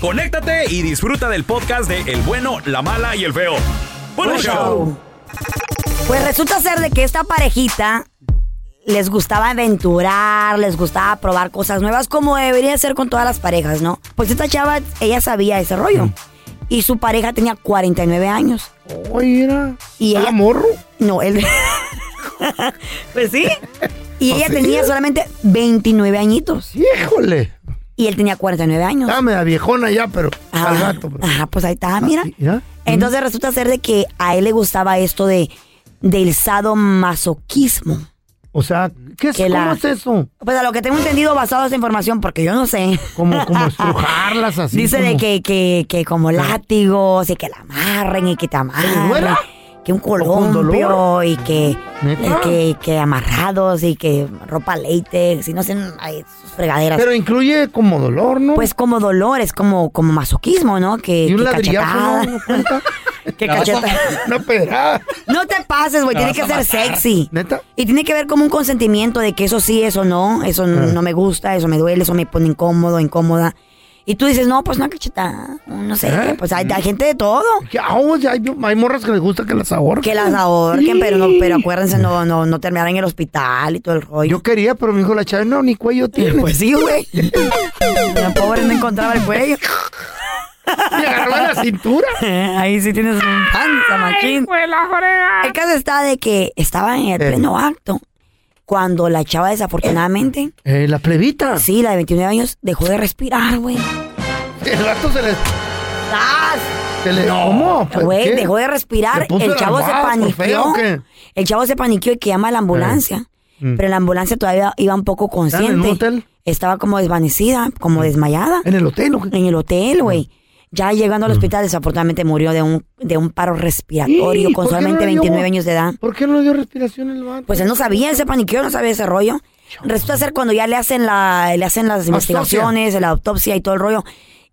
conéctate y disfruta del podcast de El bueno, la mala y el feo. ¡Buen Buen show! show. Pues resulta ser de que esta parejita les gustaba aventurar, les gustaba probar cosas nuevas, como debería ser con todas las parejas, ¿no? Pues esta chava, ella sabía ese rollo. Y su pareja tenía 49 años. Oye, era. Y ella. morro? No, él. pues sí. Y ella ¿Ah, sí? tenía solamente 29 añitos. Híjole. Y él tenía 49 años. Dame la viejona ya, pero Ah, al gato. bro. Ajá, pues ahí está, mira. ¿Ya? Entonces resulta ser de que a él le gustaba esto de del sadomasoquismo. O sea, ¿qué es, Que ¿cómo la- es eso? Pues a lo que tengo entendido basado en esa información, porque yo no sé. Como, como estrujarlas así. Dice de que, que, que como látigos y que la amarren y que te amarren. Que un columpio y que, ¿Neta? que, que amarrados y que ropa látex y no sé, ay, sus fregaderas. Pero incluye como dolor, ¿no? pues como dolor, es como, como masoquismo, ¿no? Que, y un que ladrillazo, cachetada. ¿no? No te pases, güey. Tiene que ser sexy. ¿Neta? Y tiene que ver como un consentimiento de que eso sí, eso no, eso Ah. no me gusta, eso me duele, eso me pone incómodo, incómoda. Y tú dices, no, pues una cachetada, no sé, ¿Eh? pues hay, hay gente de todo. Que, o sea, hay, hay morras que les gusta que las ahorquen. Que las ahorquen, pero no, pero acuérdense, no, no, no terminar en el hospital y todo el rollo. Yo quería, pero me dijo la chava, no, ni cuello tiene. Pues sí, güey. La pobre no encontraba el cuello. Me agarró la cintura. Ahí sí tienes un panza, machín. El caso está de que estaba en el Eh. pleno acto cuando la chava desafortunadamente, Eh, la plebita. sí, la de 29 años, dejó de respirar, güey. El gato se le... ¡Zas! Se le ¿Cómo? ¿Pero Güey, dejó de respirar, ¿Se puso el chavo se paniqueó. El chavo se paniqueó y que llama a la ambulancia. Mm. Pero la ambulancia todavía iba un poco ¿Estaban en consciente. hotel? Mm. Estaba como desvanecida, como desmayada. En el hotel, ¿o qué? En el hotel, güey. Ya llegando al hospital, desafortunadamente murió de un, de un paro respiratorio ¿Y con solamente le dio- 29 años de edad. ¿Por qué no le dio respiración el vato? Pues él no sabía, él se paniqueó, no sabía ese rollo. Resulta ser cuando ya le hacen la, le hacen las investigaciones, la autopsia y todo el rollo.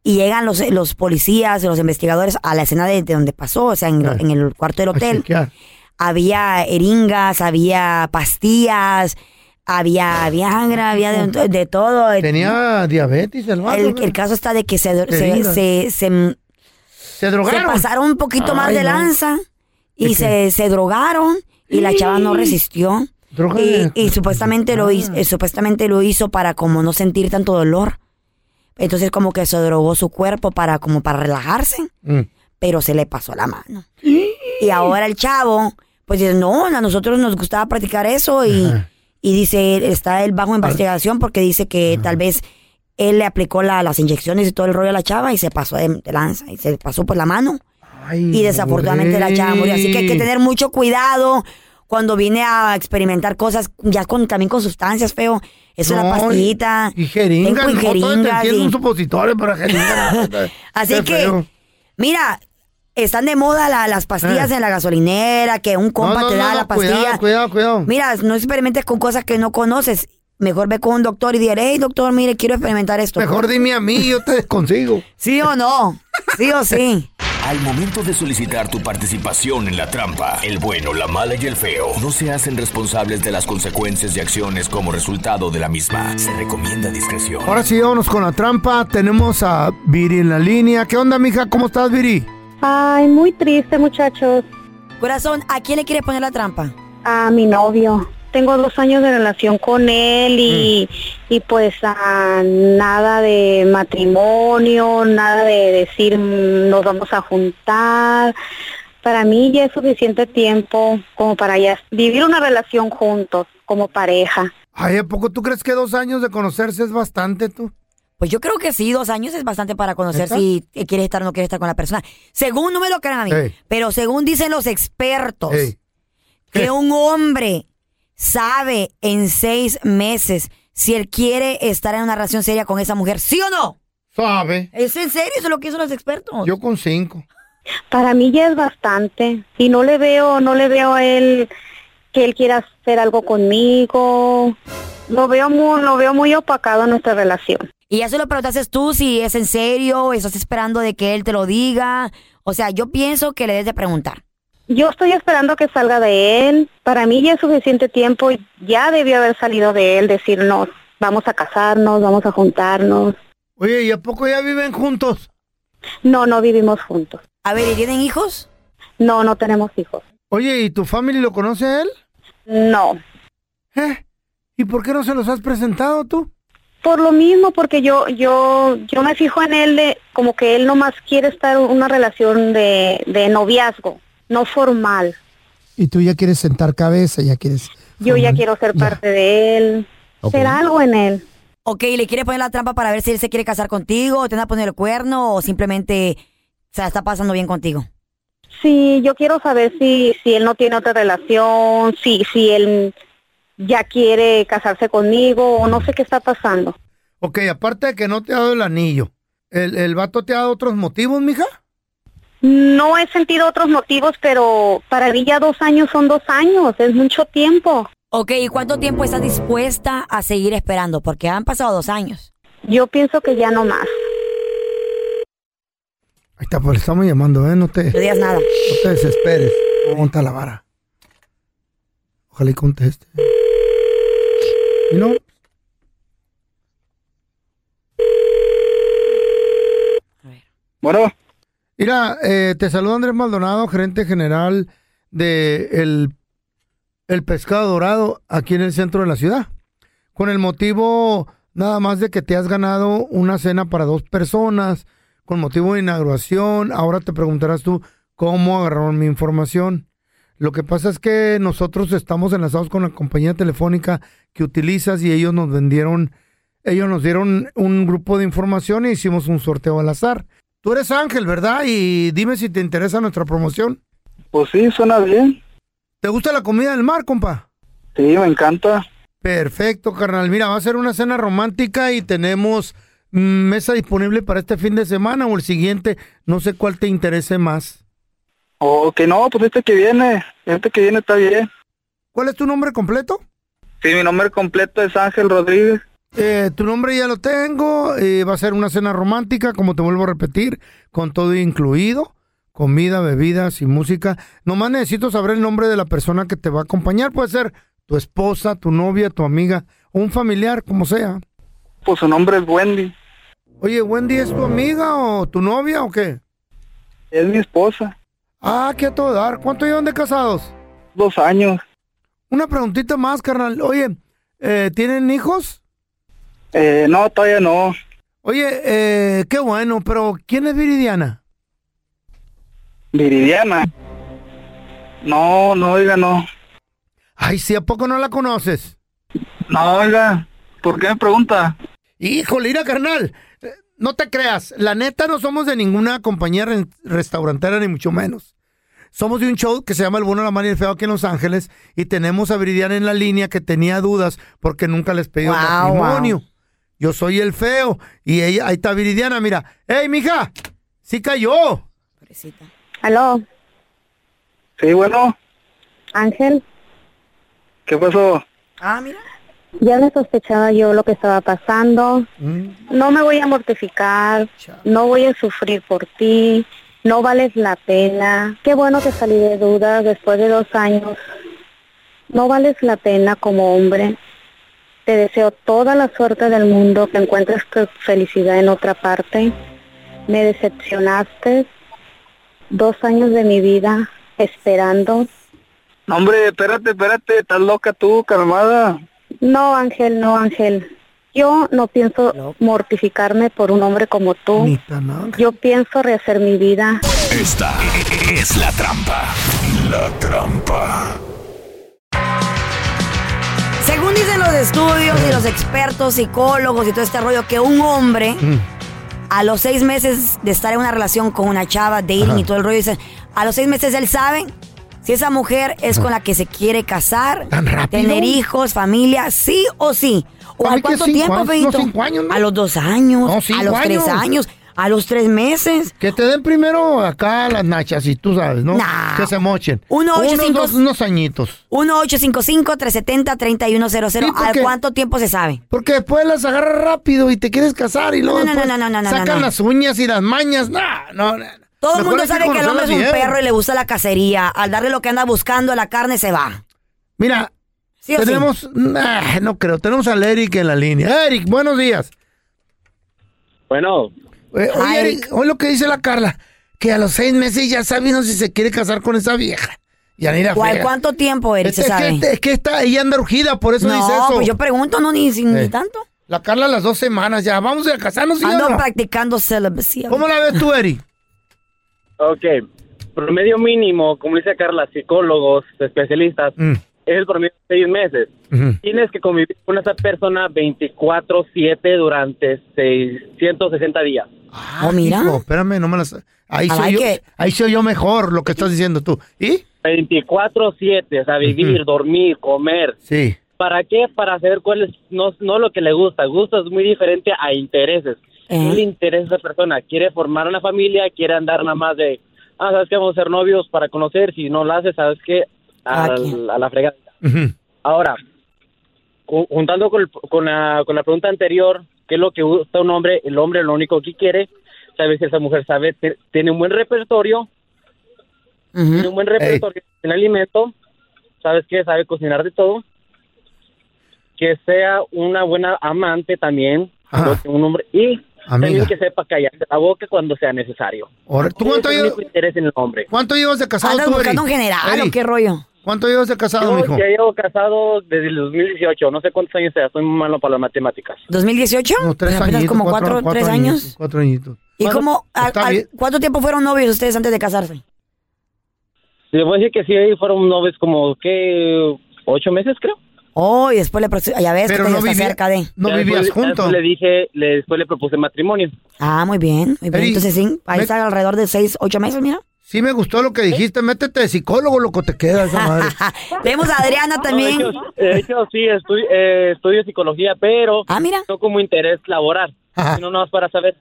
Y llegan los, los policías los investigadores a la escena de, de donde pasó, o sea, en, en el cuarto del hotel. Había eringas, había pastillas, había Viagra, había de, de todo. Tenía diabetes el vato. El, caso está de que se, se, se, se, Se drogaron. se pasaron un poquito más de no. lanza y ¿De se, se drogaron y la chava no resistió. Y, y supuestamente lo hizo, eh, supuestamente lo hizo para como no sentir tanto dolor. Entonces como que se drogó su cuerpo para como para relajarse, Mm. pero se le pasó la mano. Y ahora el chavo, pues dice, no, a nosotros nos gustaba practicar eso y, Ajá. Y dice, está él bajo investigación porque dice que tal vez él le aplicó la- las inyecciones y todo el rollo a la chava y se pasó de, de lanza y se pasó por la mano Ay, y desafortunadamente la chava murió. Así que hay que tener mucho cuidado cuando viene a experimentar cosas, ya con, también con sustancias, feo. Es una No, pastillita. Y jeringas, no, todo te jeringas, y- un supositorio para jeringas. Así que, feo. mira, están de moda la- las pastillas Eh. en la gasolinera, que un compa No, no, te da no, la pastilla. Cuidado, cuidado, cuidado. Mira, no experimentes con cosas que no conoces. Mejor ve con un doctor y diré, hey, doctor, mire, quiero experimentar esto. Mejor dime a mí, yo te desconsigo. ¿Sí o no? ¿Sí o sí? Al momento de solicitar tu participación en la trampa, el bueno, la mala y el feo no se hacen responsables de las consecuencias y acciones como resultado de la misma. Se recomienda discreción. Ahora sí, vámonos con la trampa. Tenemos a Viri en la línea. ¿Qué onda, mija? ¿Cómo estás, Viri? Ay, muy triste, muchachos. Corazón, ¿a quién le quieres poner la trampa? A mi novio. Tengo dos años de relación con él y, y pues ah, nada de matrimonio, nada de decir mm, nos vamos a juntar. Para mí ya es suficiente tiempo como para ya vivir una relación juntos, como pareja. Ay, ¿a poco tú crees que dos años de conocerse es bastante, tú? Pues yo creo que sí, dos años es bastante para conocer si quieres estar o no quieres estar con la persona. Según no me lo crean a mí, Ey. pero según dicen los expertos, Ey, que un hombre sabe en seis meses si él quiere estar en una relación seria con esa mujer, ¿sí o no? Sabe. ¿Es en serio? Eso es lo que dicen los expertos. Yo con cinco. Para mí ya es bastante y no le veo, no le veo a él que él quiera hacer algo conmigo. Lo veo muy, lo veo muy opacado en nuestra relación. Y ya se lo preguntaste tú si es en serio, o estás esperando de que él te lo diga. O sea, yo pienso que le debes de preguntar. Yo estoy esperando que salga de él. Para mí ya es suficiente tiempo. Ya debió haber salido de él, decirnos, vamos a casarnos, vamos a juntarnos. Oye, ¿y a poco ya viven juntos? No, no vivimos juntos. A ver, ¿y tienen hijos? No, no tenemos hijos. Oye, ¿y tu familia lo conoce a él? No. ¿Eh? ¿Y por qué no se los has presentado tú? Por lo mismo, porque yo, yo, yo me fijo en él de como que él nomás quiere estar en una relación de, de noviazgo, no formal. Y tú ya quieres sentar cabeza, ya quieres... Yo ya quiero ser parte de él, ser algo en él. Ok, ¿le quieres poner la trampa para ver si él se quiere casar contigo, o te van a poner el cuerno, o simplemente se está pasando bien contigo? Sí, yo quiero saber si, si él no tiene otra relación, si, si él ya quiere casarse conmigo o no sé qué está pasando. Ok, aparte de que no te ha dado el anillo, ¿el, el vato te ha dado otros motivos, mija? No he sentido otros motivos, pero para mí ya dos años son dos años, es mucho tiempo. Ok, ¿y cuánto tiempo estás dispuesta a seguir esperando? Porque han pasado dos años. Yo pienso que ya no más. Ahí está, pues le estamos llamando, ¿eh? No te, No digas nada. no te desesperes. Monta la vara. Ojalá y conteste. ¿Y no? Bueno, Mira, eh, te saluda Andrés Maldonado, gerente general de el, el Pescado Dorado aquí en el centro de la ciudad. Con el motivo nada más de que te has ganado una cena para dos personas, con motivo de inauguración. Ahora te preguntarás tú cómo agarraron mi información. Lo que pasa es que nosotros estamos enlazados con la compañía telefónica que utilizas y ellos nos vendieron, ellos nos dieron un grupo de información e hicimos un sorteo al azar. Tú eres Ángel, ¿verdad? Y dime si te interesa nuestra promoción. pues sí, suena bien. ¿Te gusta la comida del mar, compa? Sí, me encanta. Perfecto, carnal. Mira, va a ser una cena romántica y tenemos mm, mesa disponible para este fin de semana o el siguiente. No sé cuál te interese más. O que no, pues este que viene, este que viene está bien. ¿Cuál es tu nombre completo? Sí, mi nombre completo es Ángel Rodríguez. Eh, tu nombre ya lo tengo. eh, va a ser una cena romántica, como te vuelvo a repetir, con todo incluido. Comida, bebidas y música. Nomás necesito saber el nombre de la persona que te va a acompañar. Puede ser tu esposa, tu novia, tu amiga un familiar, como sea. Pues su nombre es Wendy. Oye, ¿Wendy es tu amiga o tu novia o qué? Es mi esposa. Ah, qué a todo dar. ¿Cuánto llevan de casados? Dos años. Una preguntita más, carnal. Oye, eh, ¿tienen hijos? Eh, no, todavía no. Oye, eh, qué bueno, pero ¿quién es Viridiana? Viridiana. No, no, oiga, no. Ay, sí, ¿a poco no la conoces? No, oiga, ¿por qué me pregunta? Híjole, mira, carnal. eh, No te creas, la neta no somos de ninguna compañía re- restaurantera, ni mucho menos. Somos de un show que se llama El Bueno, la Mala y el Feo aquí en Los Ángeles y tenemos a Viridiana en la línea que tenía dudas porque nunca les pidió Wow, matrimonio. Yo soy el feo y ella, ahí está Viridiana, mira. ¡Ey, mija! ¡Sí cayó! Pobrecita. Aló, Sí, bueno, Ángel. ¿qué pasó? Ah, mira. Ya le sospechaba yo lo que estaba pasando. No me voy a mortificar, no voy a sufrir por ti, no vales la pena. Qué bueno que salí de dudas después de dos años. No vales la pena como hombre. Te deseo toda la suerte del mundo, que encuentres tu felicidad en otra parte. Me decepcionaste. Dos años de mi vida esperando. Hombre, espérate, espérate, estás loca tú, calmada. No, Ángel, no, Ángel. Yo no pienso mortificarme por un hombre como tú. Yo pienso rehacer mi vida. Esta es la trampa. La trampa. Según dicen los estudios y los expertos, psicólogos y todo este rollo, que un hombre Mm. a los seis meses de estar en una relación con una chava, dating y todo el rollo, dice, a los seis meses él sabe si esa mujer es con la que se quiere casar, ¿Tan rápido? tener hijos, familia, sí o sí. ¿O Para a cuánto tiempo, años, Feito? no, cinco años, ¿no? A los dos años, No, a los tres años. a los tres meses. Que te den primero acá las nachas y tú sabes, ¿no? Nah. Que se mochen. Uno, ocho, Unos, cinco- dos, unos añitos. 1-855-370-3100. Sí, ¿Al cuánto tiempo se sabe? Porque después las agarras rápido y te quieres casar y luego No, no, no, no, no, no, sacan las uñas y las mañas. No, no. Todo el mundo sabe que el hombre es un perro y le gusta la cacería. Al darle lo que anda buscando, la carne se va. Mira, ¿Sí o sí? tenemos... Nah, no creo. Tenemos al Eric en la línea. Eric, buenos días. Bueno, Eh, oye, Hi, Eric, oye lo que dice la Carla. Que a los seis meses ya sabe uno si se quiere casar con esa vieja. Ya ni la ¿Cuál-. ¿Cuánto tiempo, Eric, Es, se es sabe? que, es que está, ella anda urgida, por eso dice no, eso. pues yo pregunto, no, ni, ni Eh. tanto. La Carla a las dos semanas ya. Vamos a casarnos, ¿sí Ando no? practicando celibacy. ¿Cómo la ves tú, Eric? Ok, promedio mínimo, como dice Carla, psicólogos, especialistas, Mm, es el promedio de seis meses. ujú. Tienes que convivir con esa persona 24-7 durante 660 días. Oh, mira. Hijo, espérame, no me las... Ahí soy, yo, ahí soy yo mejor lo que estás diciendo tú. ¿Y? 24-7, o sea, vivir, dormir, comer. Sí. ¿Para qué? Para saber cuál es, no, no lo que le gusta. Gusto es muy diferente a intereses. Eh. ¿Qué le interesa a esa persona? ¿Quiere formar una familia? ¿Quiere andar nada más de, ah, sabes que vamos a ser novios para conocer? Si no lo hace, sabes que a, Cada quien. a la fregada. Ahora, ju- juntando con, la, con la pregunta anterior, ¿qué es lo que gusta un hombre? El hombre lo único que quiere, sabe si esa mujer sabe, tiene un buen repertorio, tiene un buen repertorio en alimento, ¿sabes qué? Sabe cocinar de todo, que sea una buena amante también, que un hombre, y Amiga. también que sepa callarse la boca cuando sea necesario. ¿Tú cuánto, llevas, en el hombre. cuánto llevas de casado ¿Andas tú, buscando un general o qué rollo? ¿Cuánto llevas de casado, Yo mijo? ya llevo casado desde el 2018, no sé cuántos años sea, soy muy malo para las matemáticas. ¿2018? No, tres Pues apenas añitos. como cuatro, cuatro, cuatro tres añitos, años. Cuatro añitos. ¿Y Bueno, cómo, está al- bien. cuánto tiempo fueron novios ustedes antes de casarse? Le voy a decir que sí, fueron novios como, ¿qué? ¿Ocho meses, creo? Oh, y después le... pro- Ya ves Pero que no, está vivía- cerca de... no Ya vivías ya juntos. después le dije, le, después le propuse matrimonio. Ah, muy bien. Muy bien. Eri, Entonces sí, ahí me- está alrededor de seis, ocho meses, mira. Sí me gustó lo que dijiste. Métete de psicólogo, loco, te queda esa madre. Tenemos a Adriana también. No, de, hecho, de hecho, sí, estu- eh, estudio psicología, pero Ah, mira. no como interés laboral, Ajá. sino nada más para saber.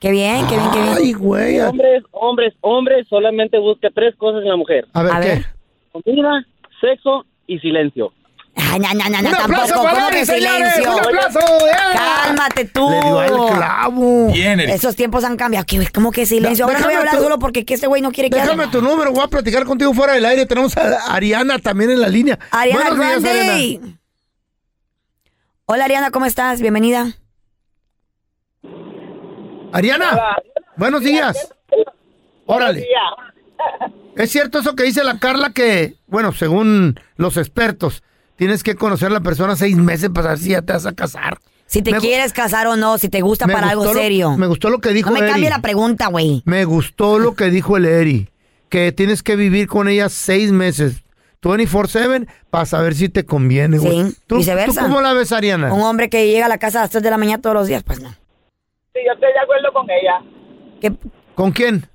Qué bien, qué bien, qué bien. Ay, güey. Hombres, hombres, hombres solamente busca tres cosas en la mujer. a ver, A ¿qué? Comida, sexo y silencio. Ay, no, no, no, no, ¡Un aplauso tampoco. para ¿Cómo Ari, que señores! silencio? ¡Un aplauso! ¡Eh! Cálmate tú. Le dio al clavo. Bien, Eric. Esos tiempos han cambiado. ¿Qué- ¿Cómo que silencio? Ahora no voy a déjame hablar tú- solo porque que este güey no quiere que Déjame tu número, voy a platicar contigo fuera del aire. Tenemos a Ariana también en la línea. Ariana Buenos días. Ariana. Hola, Ariana, ¿cómo estás? Bienvenida. Ariana, buenos días. Órale. Es cierto eso que dice la Carla que, bueno, según los expertos, tienes que conocer a la persona seis meses para saber si ya te vas a casar. Si te Me quieres casar o no, si te gusta para algo lo- serio. me gustó lo que dijo No me Eri. cambie la pregunta, güey. Me gustó lo que dijo el Eri, que tienes que vivir con ella seis meses. 24-7 para saber si te conviene, güey. Sí, ¿Tú, viceversa. ¿Tú cómo la ves, Ariana? Un hombre que llega a la casa a las 3 de la mañana todos los días, pues no. Sí, yo estoy de acuerdo con ella. ¿Con quién?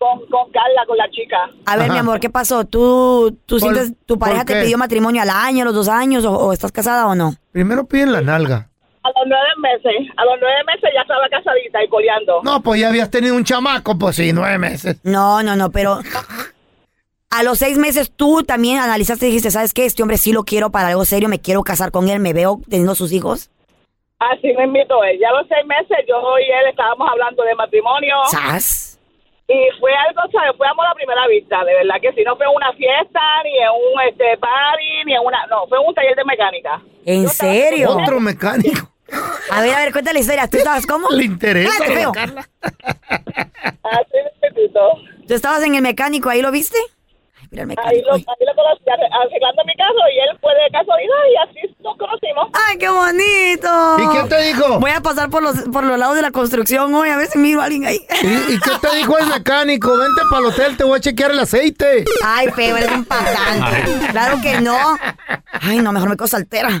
Con, con Carla, con la chica. A ver, mi amor, ¿qué pasó? ¿Tú, tú ¿Por- sientes tu pareja te pidió matrimonio al año, a los dos años, o, o estás casada o no? Primero piden la nalga. A los nueve meses, a los nueve meses ya estaba casadita y coleando. No, pues ya habías tenido un chamaco, pues sí, nueve meses. No, no, no, pero a los seis meses tú también analizaste y dijiste, ¿sabes qué? Este hombre sí lo quiero para algo serio, me quiero casar con él, me veo teniendo sus hijos. Así me invitó él. Ya a los seis meses yo y él estábamos hablando de matrimonio. ¿Sas? Y fue algo, ¿sabes? Fue amor a primera vista, de verdad que si no fue en una fiesta, ni en un este party, ni en una... No, fue en un taller de mecánica. ¿En serio? Otro mecánico. A ver, a ver, cuéntale la historia. ¿Tú estabas cómo? Le interesa. Carla. Así me ¿Tú estabas en el mecánico, ahí lo viste? Mira el Ahí lo, mecánico. ahí lo conocí arre- arreglando mi carro y él fue de casualidad y así nos conocimos. ¡Ay, qué bonito! ¿Y qué te dijo? Voy a pasar por los, por los lados de la construcción hoy, a ver si miro a alguien ahí. ¿Y, y qué te dijo el mecánico? Vente para el hotel, te voy a chequear el aceite. Ay, feo, eres un patán. Claro que no. Ay, no, mejor me cosa altera.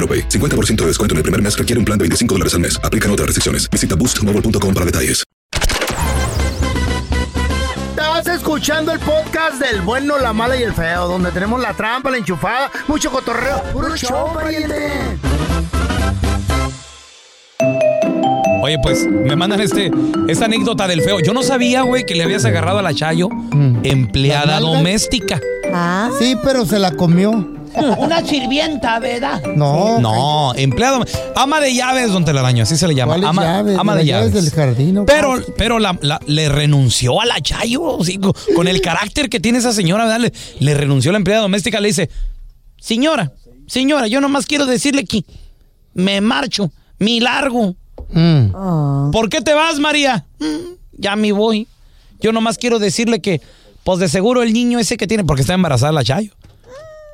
AroPay. 50% de descuento en el primer mes requiere un plan de 25 dólares al mes. Aplican otras restricciones. Visita boostmobile.com para detalles. Estás escuchando el podcast del bueno, la mala y el feo, donde tenemos la trampa, la enchufada, mucho cotorreo. ¡Puro show, pariente! Oye, pues me mandan este, esta anécdota del feo. Yo no sabía, güey, que le habías agarrado a la Chayo empleada ¿Las nalgas? doméstica. Sí, pero se la comió. Una sirvienta, ¿verdad? No. No, empleado. Ama de llaves, don Telaraño, así se le llama. ¿Cuáles Ama, llaves? ama de llaves llaves. del jardín, ¿o Pero, pero la, la- le renunció a la Chayo. sí, con, el carácter que tiene esa señora, ¿verdad? Le, le renunció a la empleada doméstica. Le dice: Señora, señora, yo nomás quiero decirle que me marcho, mi largo. Mm. ¿Por qué te vas, María? "Mm, ya me voy. Yo nomás quiero decirle que, pues de seguro el niño ese que tiene, porque está embarazada la Chayo.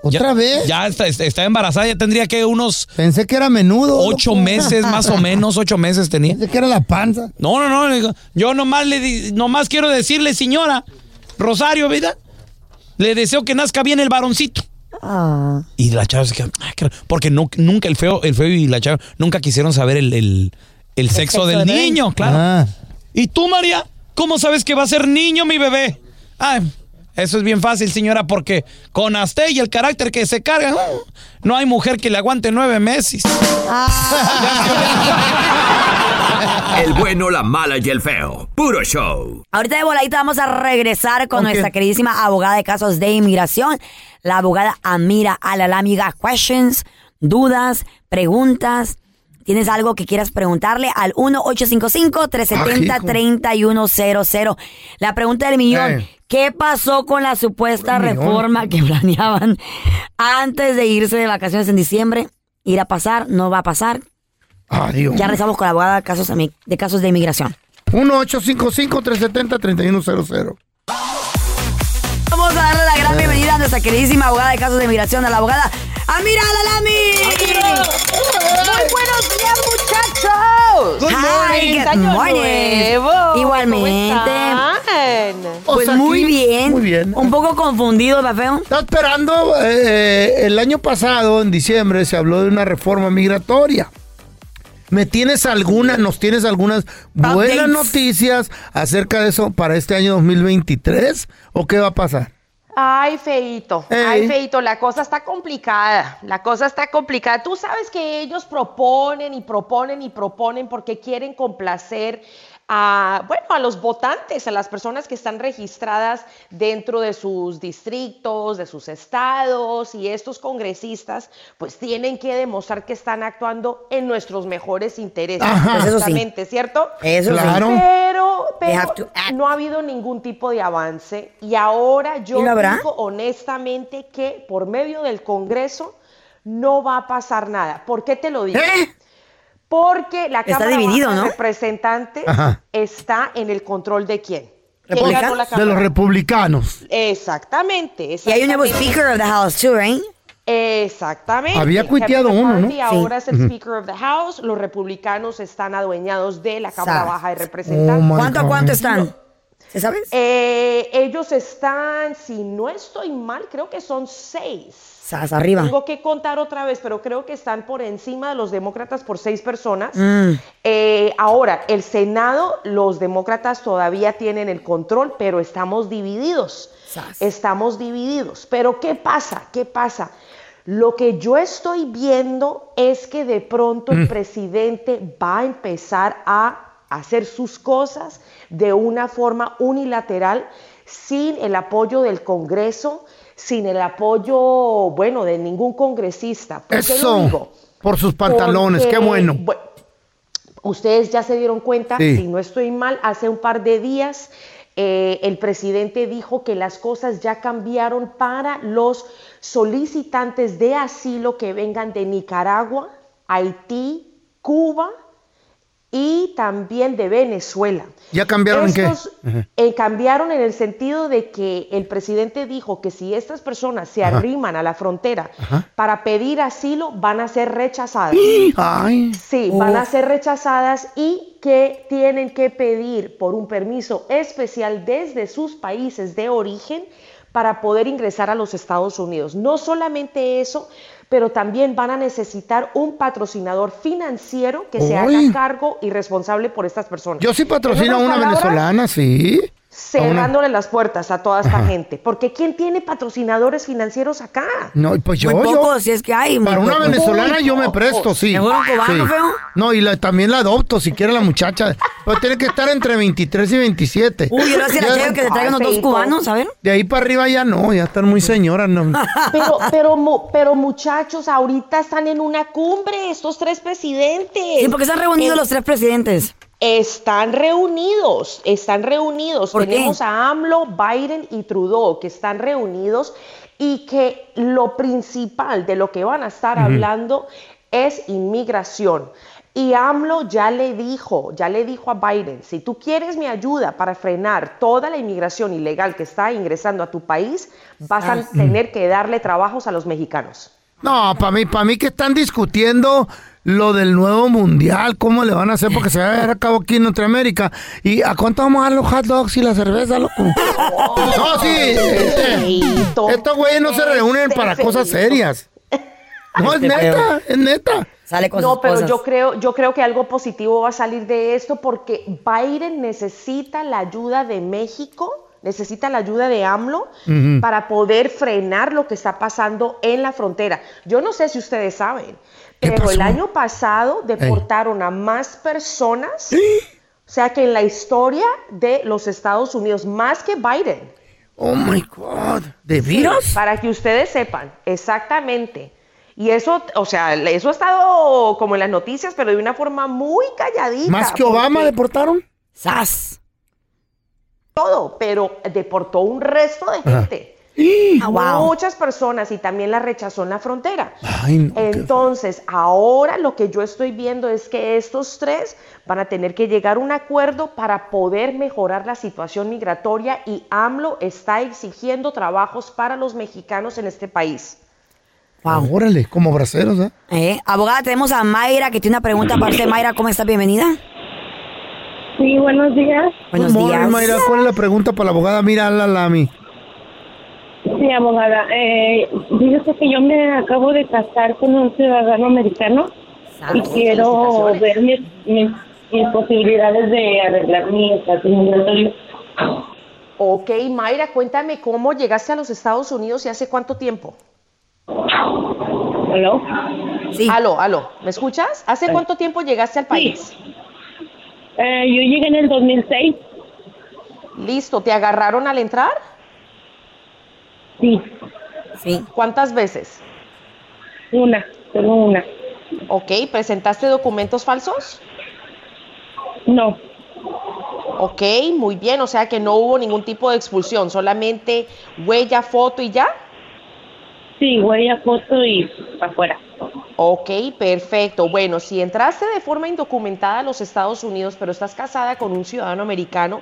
¿Otra vez? Ya está, está embarazada, ya tendría que unos Pensé que era menudo. ocho meses, más o menos, ocho meses tenía. Pensé que era la panza. No, no, no. Yo nomás le di- nomás quiero decirle, señora, Rosario, ¿verdad? Le deseo que nazca bien el varoncito. Y la chava se queda, "Ay, qué raro", porque no- nunca el feo, el feo y la chava nunca quisieron saber el, el- el sexo, sexo del niño, claro. Ah. ¿Y tú, María? ¿Cómo sabes que va a ser niño mi bebé? Ay, eso es bien fácil, señora, porque con Asté y el carácter que se carga, no hay mujer que le aguante nueve meses. El bueno, la mala y el feo. Puro show. Ahorita de voladita vamos a regresar con Ok. nuestra queridísima abogada de casos de inmigración, la abogada Amira Alalámiga. Questions, dudas, preguntas. ¿Tienes algo que quieras preguntarle al 1-855-370-3100? La pregunta del millón. Eh. ¿Qué pasó con la supuesta millón. reforma que planeaban antes de irse de vacaciones en diciembre? ¿Ir a pasar? ¿No va a pasar? Adiós. Ya rezamos con la abogada de casos, de casos de inmigración. 1-855-370-3100. Vamos a darle la gran bienvenida a nuestra queridísima abogada de casos de inmigración, a la abogada ¡A mira la Lami! Muy buenos días, muchachos. Good Hi, morning. good Año morning. nuevo. Igualmente. ¿Cómo están? O Pues muy bien. Muy bien. Un poco confundido, ¿va feo? Está esperando, eh, el año pasado, en diciembre, se habló de una reforma migratoria. ¿Me tienes alguna, nos tienes algunas buenas Updates. noticias acerca de eso para este año 2023? ¿O qué va a pasar? Ay, feito, ay, feito, la cosa está complicada, la cosa está complicada. Tú sabes que ellos proponen y proponen y proponen porque quieren complacer a, bueno, a los votantes, a las personas que están registradas dentro de sus distritos, de sus estados, y estos congresistas, pues tienen que demostrar que están actuando en nuestros mejores intereses, Ajá. Eso sí. ¿cierto? Eso sí. Claro. Pero, They pero act. no ha habido ningún tipo de avance y ahora yo digo honestamente que por medio del Congreso no va a pasar nada. ¿Por qué te lo digo? ¿Eh? Porque la Está Cámara dividido, Baja de ¿no? Representantes Ajá. está en el control de quién. ¿Quién ¿Republicanos? ganó la De los Cámara? republicanos. Exactamente, Y hay un nuevo exactamente. Speaker of the House, too, right? Exactamente. Había cuiteado uno, ¿no? Sí. Ahora es el. Speaker of the House. Los republicanos están adueñados de la Cámara. Baja de Oh, Representantes. my ¿Cuánto a God. cuánto están? ¿Se sabes? Eh, ellos están, si no estoy mal, creo que son seis. Sas, arriba. Tengo que contar otra vez, pero creo que están por encima de los demócratas por seis personas. Mm. Eh, ahora, el Senado, los demócratas todavía tienen el control, pero estamos divididos. Sas. Estamos divididos. Pero ¿qué pasa? ¿Qué pasa? Lo que yo estoy viendo es que de pronto Mm. el presidente va a empezar a hacer sus cosas de una forma unilateral, sin el apoyo del Congreso, sin el apoyo, bueno, de ningún congresista. ¿Por qué lo digo? Eso. Por sus pantalones, Porque, qué bueno. bu- Ustedes ya se dieron cuenta, Sí. si no estoy mal, hace un par de días eh, el presidente dijo que las cosas ya cambiaron para los solicitantes de asilo que vengan de Nicaragua, Haití, Cuba y también de Venezuela. ¿Ya cambiaron en qué? Eh, cambiaron en el sentido de que el presidente dijo que si estas personas se Ajá. arriman a la frontera Ajá. para pedir asilo, van a ser rechazadas. Ay. Sí, Oh. van a ser rechazadas y que tienen que pedir por un permiso especial desde sus países de origen para poder ingresar a los Estados Unidos. No solamente eso, pero también van a necesitar un patrocinador financiero que se haga cargo y responsable por estas personas. Yo sí patrocino a una palabras, venezolana, sí. Cerrándole las puertas a toda esta Ajá. gente. Porque ¿quién tiene patrocinadores financieros acá? No, pues yo, Muy yo. poco, si es que hay. Para una poco. venezolana Muy yo me presto, sí. ¿Mejor un cubano, Sí. feo? No, y la- también la adopto si quiere la muchacha. Pero tiene que estar entre 23 y 27. Uy, yo le hacía Ya- la que se traigan unos dos cubanos, a ver. De ahí para arriba ya no, ya están muy señoras. No. Pero, pero, pero muchachos, ahorita están en una cumbre estos tres presidentes. Sí, porque se han reunido Eh, los tres presidentes. Están reunidos, están reunidos. Tenemos a AMLO, Biden y Trudeau que están reunidos y que lo principal de lo que van a estar hablando es inmigración. Y AMLO ya le dijo, ya le dijo a Biden, si tú quieres mi ayuda para frenar toda la inmigración ilegal que está ingresando a tu país, vas a tener que darle trabajos a los mexicanos. No, para mí, para mí que están discutiendo lo del nuevo mundial, cómo le van a hacer porque se va a llevar a cabo aquí en Norteamérica. ¿Y a cuánto vamos a dar los hot dogs y la cerveza, loco? No, sí. este, estos güeyes no se reúnen para este cosas feito. serias. No, es Este neta, es neta. Sale con No, sus pero cosas. yo creo, yo creo que algo positivo va a salir de esto porque Biden necesita la ayuda de México, necesita la ayuda de AMLO para poder frenar lo que está pasando en la frontera. Yo no sé si ustedes saben, ¿Qué pero el año pasado deportaron a más personas, o sea que en la historia de los Estados Unidos, más que Biden. Oh my God. ¿De veras? Para que ustedes sepan, exactamente. Y eso, o sea, eso ha estado como en las noticias, pero de una forma muy calladita. ¿Más que Obama porque deportaron? ¡Sas! Todo, pero deportó un resto de gente. Ah, wow. Muchas personas y también la rechazó en la frontera. Ay, no, qué- Entonces, ahora lo que yo estoy viendo es que estos tres van a tener que llegar a un acuerdo para poder mejorar la situación migratoria y AMLO está exigiendo trabajos para los mexicanos en este país. Wow. Órale, como braceros, ¿eh? Eh, Abogada, tenemos a Mayra que tiene una pregunta para usted. Mayra, ¿cómo está? Bienvenida. Sí, buenos días. Buenos Good morning, días. Mayra, ¿cuál es la pregunta para la abogada? Mira, la Lami. Sí, abogada. Eh, fíjese que yo me acabo de casar con un ciudadano americano y quiero ver mis, mis, mis posibilidades de arreglar mi estatus migratorio. Ok, Mayra, cuéntame cómo llegaste a los Estados Unidos y hace cuánto tiempo. ¿Aló? Sí. Aló, aló, ¿me escuchas? ¿Hace cuánto tiempo llegaste al país? Eh, yo llegué en el 2006. Listo, ¿te agarraron al entrar? Sí. Sí. ¿Cuántas veces? Una, solo una. Ok, ¿presentaste documentos falsos? No. Ok, muy bien, o sea que no hubo ningún tipo de expulsión, solamente huella, foto y ya. Sí, huella, foto y afuera. Ok, perfecto. Bueno, si entraste de forma indocumentada a los Estados Unidos, pero estás casada con un ciudadano americano,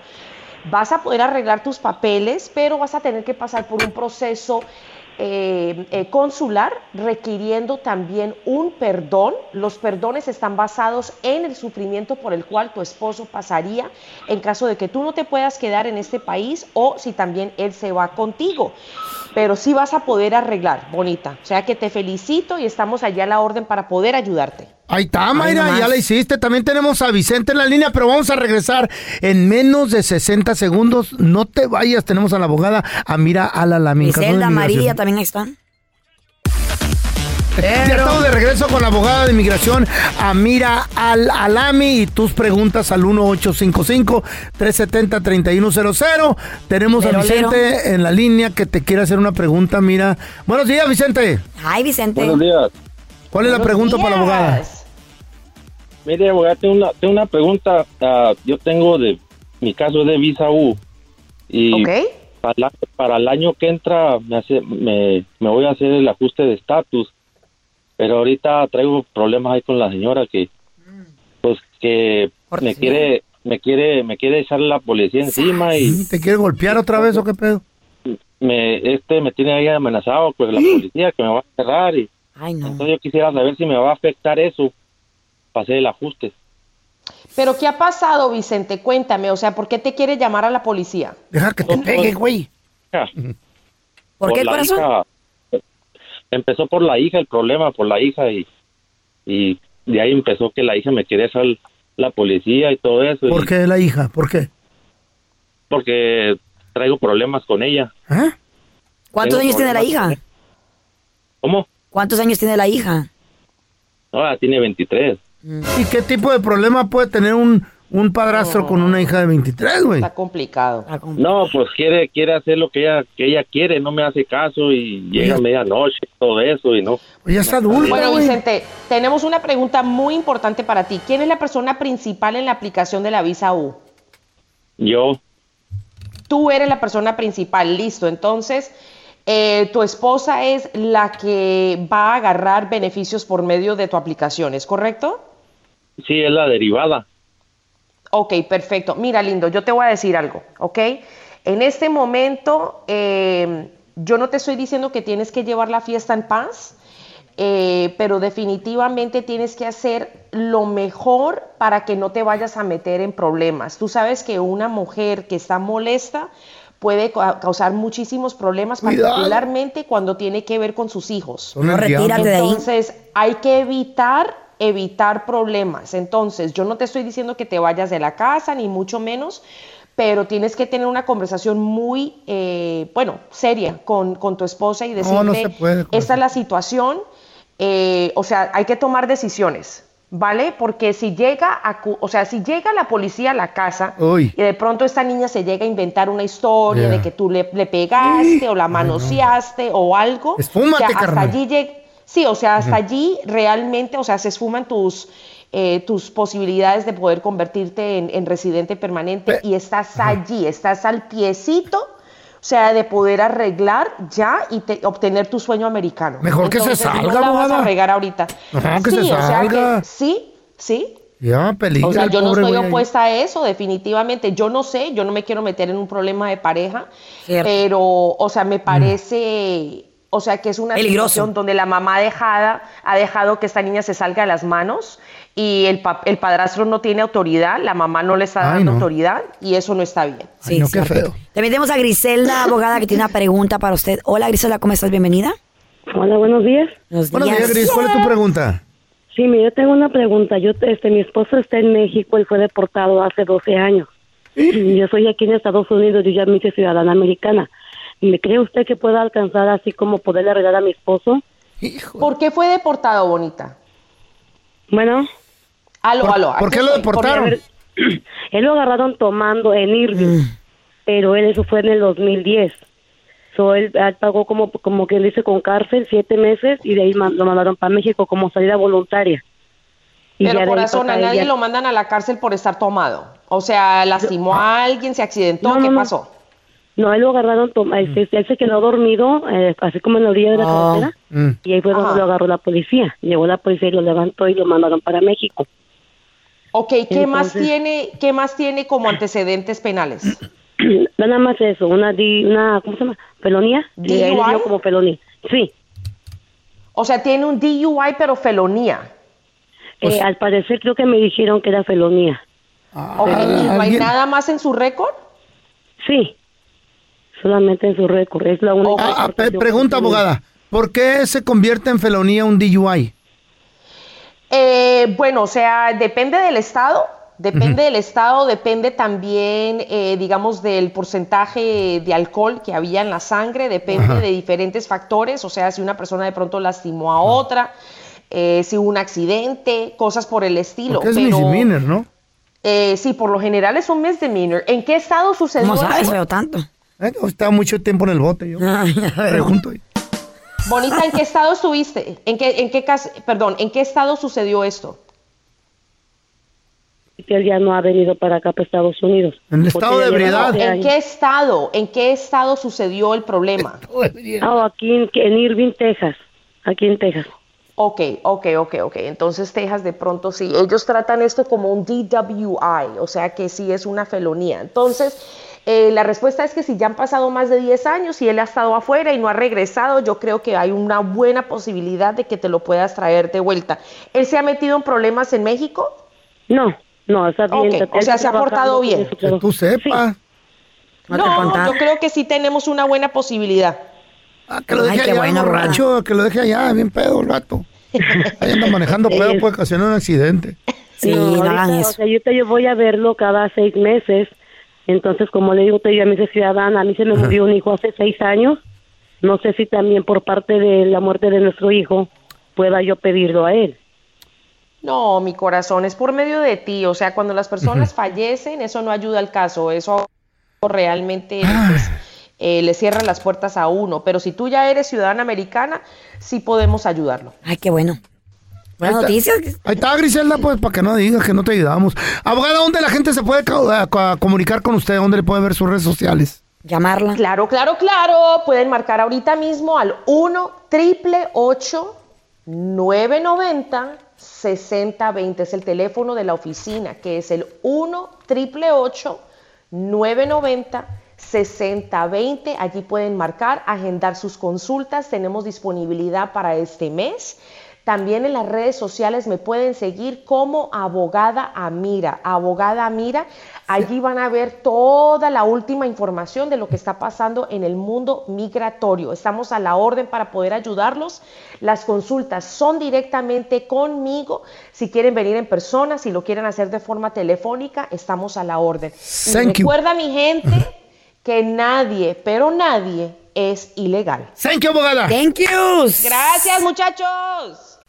vas a poder arreglar tus papeles, pero vas a tener que pasar por un proceso eh, eh, consular requiriendo también un perdón. Los perdones están basados en el sufrimiento por el cual tu esposo pasaría en caso de que tú no te puedas quedar en este país o si también él se va contigo. Pero sí vas a poder arreglar, bonita. O sea que te felicito y estamos allá a la orden para poder ayudarte. Ahí está, Mayra, nomás. ya la hiciste. También tenemos a Vicente en la línea, pero vamos a regresar en menos de 60 segundos. No te vayas, tenemos a la abogada Amira Alalami. inmigración. María también ahí están. Ya estamos de regreso con la abogada de inmigración Amira Al Alami y tus preguntas al 1855-370-3100. Tenemos a Vicente en la línea que te quiere hacer una pregunta. Mira, buenos días, Vicente. Ay, Vicente. Buenos días. ¿Cuál es la pregunta para la abogada? Mire, abogada, tengo una, tengo una pregunta. ah, yo tengo de mi caso de visa U. Y para, la- para el año que entra me, hace, me, me voy a hacer el ajuste de estatus. Pero ahorita traigo problemas ahí con la señora que, pues, que me quiere, me quiere, me quiere echar la policía encima y ¿Te quiere golpear otra vez o qué pedo? me, este, me tiene ahí amenazado pues la policía que me va a cerrar y entonces yo quisiera saber si me va a afectar eso para hacer el ajuste. Pero ¿qué ha pasado, Vicente? Cuéntame, o sea, ¿por qué te quiere llamar a la policía? Deja que te pegue, güey. ¿Por qué, la corazón? hija. Empezó por la hija el problema, por la hija y, y de ahí empezó que la hija me quería echar la policía y todo eso. y- ¿Por qué la hija? ¿Por qué? Porque traigo problemas con ella. ¿Cuántos Tengo años tiene la hija? ¿Cómo? ¿Cuántos años tiene la hija? Ahora tiene 23. ¿Y qué tipo de problema puede tener un, un padrastro con una hija de 23, güey? Está complicado. No, pues quiere quiere hacer lo que ella que ella quiere, no me hace caso y llega a medianoche y todo eso y no. Pues ya está adulta, Bueno, güey. Vicente, tenemos una pregunta muy importante para ti. ¿Quién es la persona principal en la aplicación de la visa U? Yo, Tú eres la persona principal, listo. Entonces, eh, tu esposa es la que va a agarrar beneficios por medio de tu aplicación, ¿es correcto? sí, es la derivada. Ok, perfecto. Mira, lindo, yo te voy a decir algo, ¿ok? En este momento, eh, yo no te estoy diciendo que tienes que llevar la fiesta en paz, eh, pero definitivamente tienes que hacer lo mejor para que no te vayas a meter en problemas. Tú sabes que una mujer que está molesta puede ca- causar muchísimos problemas, Cuidado. particularmente cuando tiene que ver con sus hijos. No, retírate de ahí. Entonces, hay que evitar evitar problemas. Entonces, yo no te estoy diciendo que te vayas de la casa, ni mucho menos, pero tienes que tener una conversación muy, eh, bueno, seria con, con tu esposa y decirle, no se puede, esta es la situación, eh, o sea, hay que tomar decisiones. ¿Vale? Porque si llega a, cu- o sea, si llega la policía a la casa Uy. y de pronto esta niña se llega a inventar una historia Yeah. de que tú le, le pegaste o la manoseaste o algo, Esfúmate, o sea, hasta carnal. allí lleg- sí, o sea, hasta allí realmente, o sea, se esfuman tus, eh, tus posibilidades de poder convertirte en, en residente permanente y estás allí, estás al piecito, o sea, de poder arreglar ya y te- obtener tu sueño americano. Mejor que se salga, no la vas abogada. a regar ahorita. Ajá, que sí, se o sea salga. que sí, sí, Ya, peligra o sea, yo no estoy ahí. opuesta a eso, definitivamente. Yo no sé, yo no me quiero meter en un problema de pareja, Cierto. pero, o sea, Mm. me parece O sea que es una Peligroso. situación donde la mamá dejada, ha dejado que esta niña se salga de las manos y el, pa- el padrastro no tiene autoridad, la mamá no le está Ay, dando no. autoridad y eso no está bien. Ay, no, qué feo. También tenemos a Griselda, abogada, que tiene una pregunta para usted. Hola, Griselda, ¿cómo estás? Bienvenida. Hola, buenos días. Buenos Buenos días, Gris. ¿Cuál es tu pregunta? Sí, mire, yo tengo una pregunta. Yo, este, mi esposo está en México, él fue deportado hace 12 años. Yo soy aquí en Estados Unidos, yo ya me hice ciudadana americana. ¿Me cree usted que pueda alcanzar así como poderle arreglar a mi esposo? ¿Por qué fue deportado, bonita? Bueno. Aló, estoy. Porque, a ver, él lo agarraron tomando en Irving, pero él eso fue en el 2010. So, él, él pagó como, como que dice con cárcel siete meses y de ahí lo mandaron para México como salida voluntaria. Y Pero corazón, a nadie lo mandan a la cárcel por estar tomado. O sea, lastimó a alguien, se accidentó, No, ¿qué no, no. pasó? No, él lo agarraron, toma- este, él se quedó dormido, eh, así como en la orilla de la Ah. carretera, y ahí fue donde Ajá. lo agarró la policía. Llegó la policía y lo levantó y lo mandaron para México. Ok, ¿qué más tiene, qué más tiene como antecedentes penales? Nada más eso, una, di- una ¿cómo se llama? ¿Felonía? DUI? dio como felonía. Sí. O sea, tiene un DUI pero felonía. Eh, al parecer creo que me dijeron que era felonía. Ok, ¿y no hay nada más en su récord? Sí, solamente en su récord. Es la única. Ah, ah, pregunta, abogada. ¿Por qué se convierte en felonía un DUI? Eh, bueno, o sea, depende del estado, depende del estado, depende también, eh, digamos, del porcentaje de alcohol que había en la sangre, depende Ajá. de diferentes factores, o sea, si una persona de pronto lastimó a otra, eh, si hubo un accidente, cosas por el estilo. Porque es pero, misdemeanor, ¿no? eh, sí, por lo general es un misdemeanor. ¿En qué estado sucedió ¿Cómo sabes, eso? feo, tanto? Eh, Está mucho tiempo en el bote yo. Pregunto. Bonita, ¿en qué estado estuviste? ¿En qué, en qué cas- perdón, ¿en qué estado sucedió esto? Que él ya no ha venido para acá, para Estados Unidos. En el estado de ebriedad. ¿En qué estado? ¿En qué estado sucedió el problema? Ah, aquí en, en Irving, Texas. Aquí en Texas. Ok, ok, ok, ok. Entonces Texas de pronto sí. Ellos tratan esto como un DWI, o sea que sí es una felonía. Entonces, eh, la respuesta es que si ya han pasado más de 10 años y él ha estado afuera y no ha regresado, yo creo que hay una buena posibilidad de que te lo puedas traer de vuelta. ¿Él se ha metido en problemas en México? No, no, está bien. Ok, está- o sea, se ha portado bien. trabajo. Tú sepas. No, yo creo que sí tenemos una buena posibilidad. Que lo deje allá, borracho, que lo deje allá, bien pedo el vato. Ahí anda manejando pedo, puede ocasionar un accidente. No, ahorita, O sea, yo, te- yo voy a verlo cada seis meses. Entonces, como le digo, usted ya me hice ciudadana. A mí se me murió un hijo hace seis años. No sé si también por parte de la muerte de nuestro hijo pueda yo pedirlo a él. No, mi corazón, es por medio de ti. O sea, cuando las personas fallecen, eso no ayuda al caso. Eso realmente pues, eh, le cierra las puertas a uno. Pero si tú ya eres ciudadana americana, sí podemos ayudarlo. Ay, qué bueno. Buenas noticias. ahí está, Griselda, pues, para que no digas que no te ayudamos. Abogada, ¿dónde la gente se puede co- comunicar con usted? ¿Dónde le puede ver sus redes sociales? Llamarla. Claro, claro, claro. Pueden marcar ahorita mismo al 1 triple 990 6020. Es el teléfono de la oficina, que es el 1 triple 990 6020. Allí pueden marcar, agendar sus consultas. Tenemos disponibilidad para este mes. También en las redes sociales me pueden seguir como abogada Amira. Abogada Amira, allí van a ver toda la última información de lo que está pasando en el mundo migratorio. Estamos a la orden para poder ayudarlos. Las consultas son directamente conmigo. Si quieren venir en persona, si lo quieren hacer de forma telefónica, estamos a la orden. Y Thank you. recuerda, mi gente, que nadie, pero nadie es ilegal. Thank you, abogada. Thank you. Gracias, muchachos.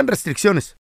aplican restricciones.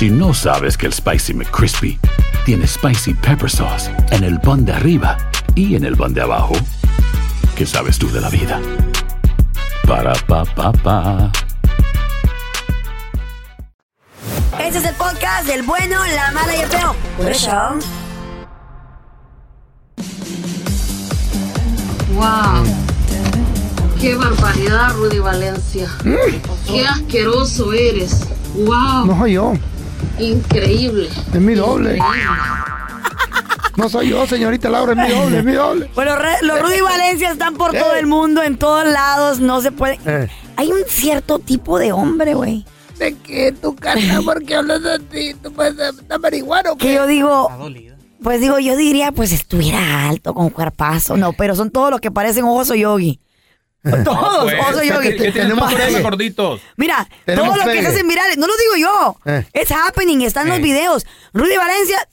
Si no sabes que el Spicy McCrispy tiene Spicy Pepper Sauce en el pan de arriba y en el pan de abajo, ¿qué sabes tú de la vida? Para, pa, pa, pa. Este es el podcast del bueno, la mala y el feo. Por eso. ¡Wow! ¡Qué barbaridad, Rudy Valencia! ¡Qué asqueroso eres! ¡Wow! No soy yo, Increíble. es mi doble. No soy yo, señorita Laura, es mi doble, es mi doble. Bueno, re- los Rudy Valencia están por todo el mundo, en todos lados, no se puede. Eh. Hay un cierto tipo de hombre, güey. ¿De qué tu cara? ¿Por qué hablas así? ¿Tú puedes estar marihuana o Que yo digo, pues digo, yo diría, pues estuviera alto, con cuerpazo. No, pero son todos los que parecen oso yogi. Todos, Pues, oso yogi. ¿qué tienen más problemas gorditos? Mira, Tenemos todo lo que se hacen virales, no lo digo yo. Eh. Es happening, están los Eh. videos. Rudy Valencia,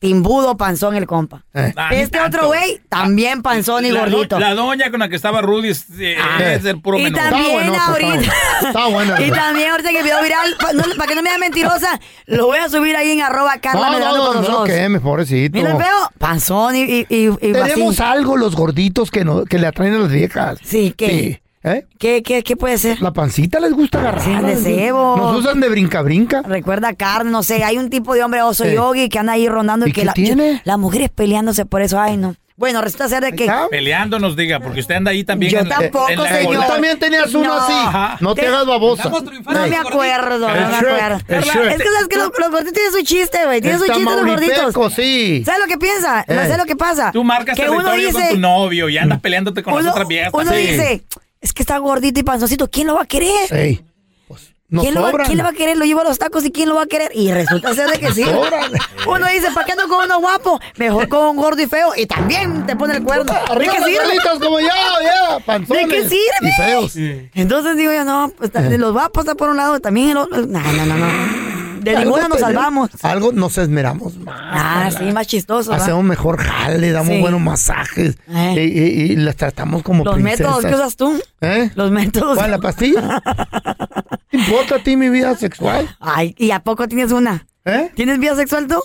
timbudo, panzón el compa. Ah, ni Este tanto. otro güey, también panzón y La do- gordito. La doña con la que estaba Rudy es, eh, es el puro Y menú. también ahorita. Está buena. Y también ahorita que video viral, no, para que no me vean mentirosa, lo voy a subir ahí en arroba Carla No, Medrano no, con no, los no, dos. queme, pobrecito. Mira feo, panzón y, y, y, y Tenemos algo los gorditos que, no, que le atraen a las viejas. Sí, ¿qué? ¿Eh? ¿Qué, qué, ¿Qué puede ser? La pancita les gusta agarrar. Sí, de cebo. Nos usan de brinca-brinca. Recuerda carne, no sé, hay un tipo de hombre oso Sí. yogi que anda ahí rondando y, ¿Y que la, tiene? las mujeres peleándose por eso, ay no. Bueno, resulta ser de que Peleando nos diga, porque usted anda ahí también. Yo en tampoco, en señor. Tú también tenías uno No. así. Ajá. No te Te- hagas babosa. no me acuerdo, no El me Shrek, acuerdo. Es que sabes que los, los gorditos tienen su chiste, güey. Tienen su chiste los gorditos. Sí. ¿Sabes lo que piensa? No Eh. sé lo que pasa. Tú marcas que uno territorio dice, con tu novio y andas peleándote con uno, las otras viejas. uno Sí. dice, es que está gordito y panzoncito, ¿quién lo va a querer? Ey, pues, nos ¿Quién, lo va, sobran. quién le va a querer? Lo llevo a los tacos y ¿quién lo va a querer? Y resulta ser de que sí. Sobran. Uno dice, ¿para qué ando con uno guapo? Mejor con un gordo y feo. Y también te pone el cuerno. ¿De Arriba qué los sirve? gorditos como yo, ya, ¿De panzones. qué sirve? Y feos. Entonces digo yo, no, pues ta- los va a pasar por un lado, también el otro. No, no, no, no. De ninguna nos tenemos- salvamos. Algo nos esmeramos más. Ah, sí, más chistoso. ¿verdad? Hacemos mejor jale, damos Sí. buenos masajes. Eh. Y, y- y las tratamos como Los princesas. métodos que usas tú. ¿Eh? Los métodos. ¿Cuál, la pastilla? ¿Te importa a ti mi vida sexual? Ay, ¿y a poco tienes una? ¿Eh? ¿Tienes vida sexual tú?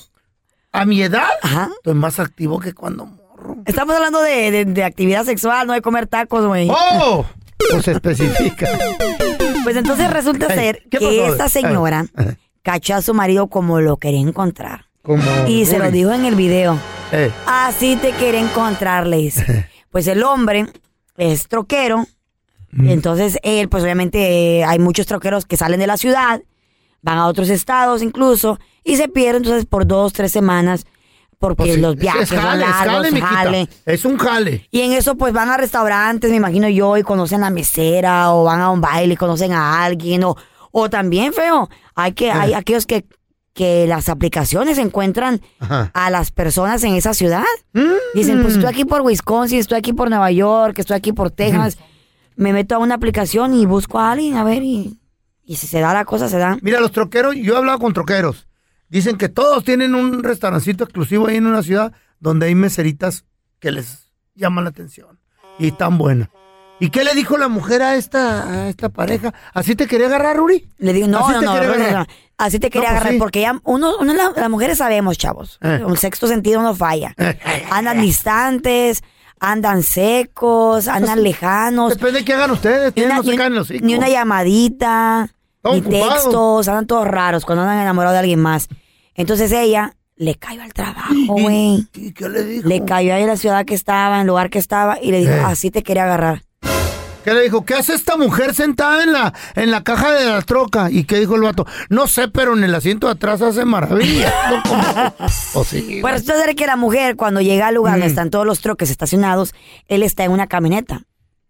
¿A mi edad? Ajá. Estoy más activo que cuando... Estamos hablando de, de- de actividad sexual, no de comer tacos, güey. ¡Oh! Pues especifica. Pues entonces resulta ser ¿qué que esta señora ey. Cachó a su marido como lo quería encontrar. Como Y se lo dijo en el video. Eh, Así te quiere encontrar, le dice. Pues el hombre es troquero. Mm. Entonces él, pues obviamente eh, hay muchos troqueros que salen de la ciudad, van a otros estados incluso, y se pierden entonces por dos, tres semanas, porque pues sí, los es- viajes es son jale, es largos, jale, mijita. jale. Es un jale. Y en eso pues van a restaurantes, me imagino yo, y conocen a la mesera, o van a un baile y conocen a alguien, o, o también, feo, hay que, hay aquellos que, que las aplicaciones encuentran Ajá. a las personas en esa ciudad. Dicen, pues estoy aquí por Wisconsin, estoy aquí por Nueva York, estoy aquí por Texas. Me meto a una aplicación y busco a alguien, a ver, y, y si se da la cosa, se da. Mira, los troqueros, yo he hablado con troqueros. Dicen que todos tienen un restaurancito exclusivo ahí en una ciudad donde hay meseritas que les llaman la atención. Y tan buenas. ¿Y qué le dijo la mujer a esta, a esta pareja? ¿Así te quería agarrar, Ruri? Le digo, no, ¿Así no, no, no, no. Así te quería No, pues agarrar, sí. porque ya uno, uno la- las mujeres sabemos, chavos. Eh. Un sexto sentido no falla. Andan distantes, andan secos, andan lejanos. Depende de qué hagan ustedes. Ni una, no se ni- caen los hocicos. ni una llamadita, ni textos, andan todos raros cuando andan enamorados de alguien más. Entonces ella le cayó al trabajo, güey. ¿Y qué le dijo? Le cayó ahí en la ciudad que estaba, en el lugar que estaba, y le dijo, Eh. así te quería agarrar. ¿Qué le dijo? ¿Qué hace esta mujer sentada en la, en la caja de la troca? ¿Y qué dijo el vato? No sé, pero en el asiento de atrás hace maravilla. No, O sí. Pues resulta ser que la mujer, cuando llega al lugar Mm. donde están todos los troques estacionados, él está en una camioneta.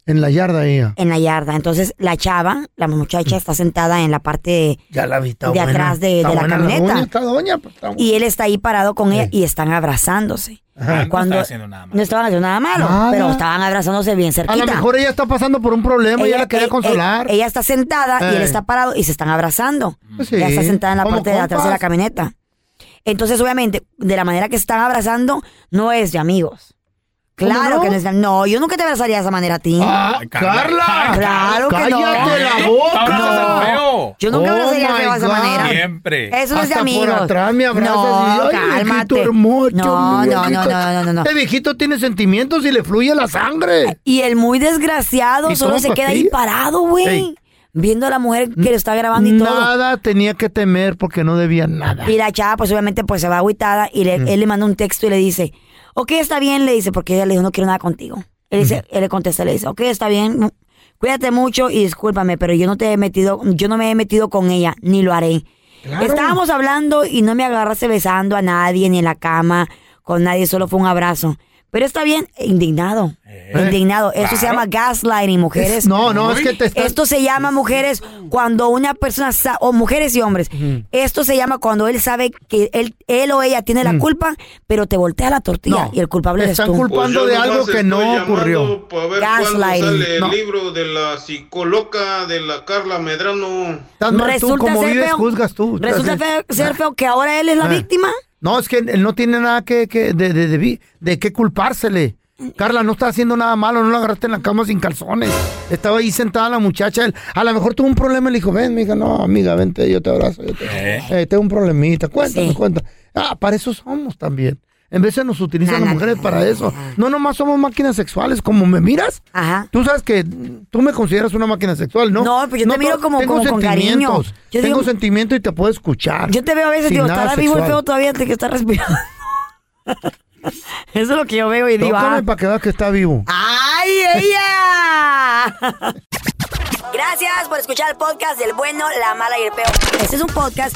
En la yarda ella. en la yarda. Entonces la chava, la muchacha está sentada en la parte Ya la vi, está de buena. atrás de, Está de la buena camioneta. doña, está doña, pues, está y él está ahí parado con ella y están abrazándose. Ajá. Cuando No haciendo nada no estaban haciendo nada malo, Nada. pero estaban abrazándose bien A cerquita. lo mejor ella está pasando por un problema y ella la quería eh, consolar. eh, ella está sentada y él Eh. está parado y se están abrazando. Pues sí, Ella está sentada en la parte de atrás de la camioneta. Entonces, obviamente, de la manera que se están abrazando, no es de amigos. ¿Cómo Claro no? que no es de No, yo nunca te abrazaría de esa manera a ti. Ah, Carla. Claro que no. Cállate la boca. No. feo. Yo nunca Oh abrazaría feo de esa manera. Siempre. Eso no es de Hasta amigos. por atrás me abrazas no, y, cálmate. hermoso, no, no, no, no, no, no, no. Este viejito tiene sentimientos y le fluye la sangre. Y el muy desgraciado solo se queda ahí parado, güey. Ey. Viendo a la mujer que lo está grabando y todo. Nada tenía que temer porque no debía nada. Y la chava, pues obviamente, pues se va agüitada y le- él le manda un texto y le dice, ok, está bien, le dice, porque ella le dijo, no quiero nada contigo. Él, dice, él le contesta, le dice, ok, está bien, cuídate mucho y discúlpame, pero yo no te he metido, yo no me he metido con ella, ni lo haré. Claro. Estábamos hablando y no me agarraste besando a nadie, ni en la cama, con nadie, solo fue un abrazo. Pero está bien, indignado. Indignado. Esto se llama gaslighting, mujeres. Es- no, no, es que te estás- Esto se llama, mujeres, cuando una persona, o mujeres y hombres, esto se llama cuando él sabe que él, él o ella tiene la culpa, pero te voltea la tortilla No, y el culpable te eres están tú. culpando Pues de algo que no ocurrió. Gaslighting. sale el No. libro de la psicóloga de la Carla Medrano. Mal tú, Resulta como ser vives, feo- juzgas tú. Resulta feo- ser feo que ahora él es la Ah. víctima. No, es que él no tiene nada que, que de, de, de, de qué culpársele. Carla, no está haciendo nada malo, no la agarraste en la cama sin calzones. Estaba ahí sentada la muchacha. él- a lo mejor tuvo un problema y le dijo, ven, mija, no, amiga, vente, yo te abrazo. Yo te... Eh, tengo un problemita, cuéntame, Sí. cuéntame. Ah, para eso somos también. En vez de nos utilizan las mujeres para eso. No, nomás somos máquinas sexuales. Como me miras, Ajá. tú sabes que tú me consideras una máquina sexual, ¿no? No, pues yo te miro como- tengo como con cariño. sentimientos. Yo tengo digo- sentimientos y te puedo escuchar. Yo te veo a veces y digo, estará vivo el sexual. feo todavía antes que está respirando. Eso es lo que yo veo y digo, Tócame ah, para que veas que está vivo. ¡Ay, ella! Gracias por escuchar el podcast del bueno, la mala y el peor. Este es un podcast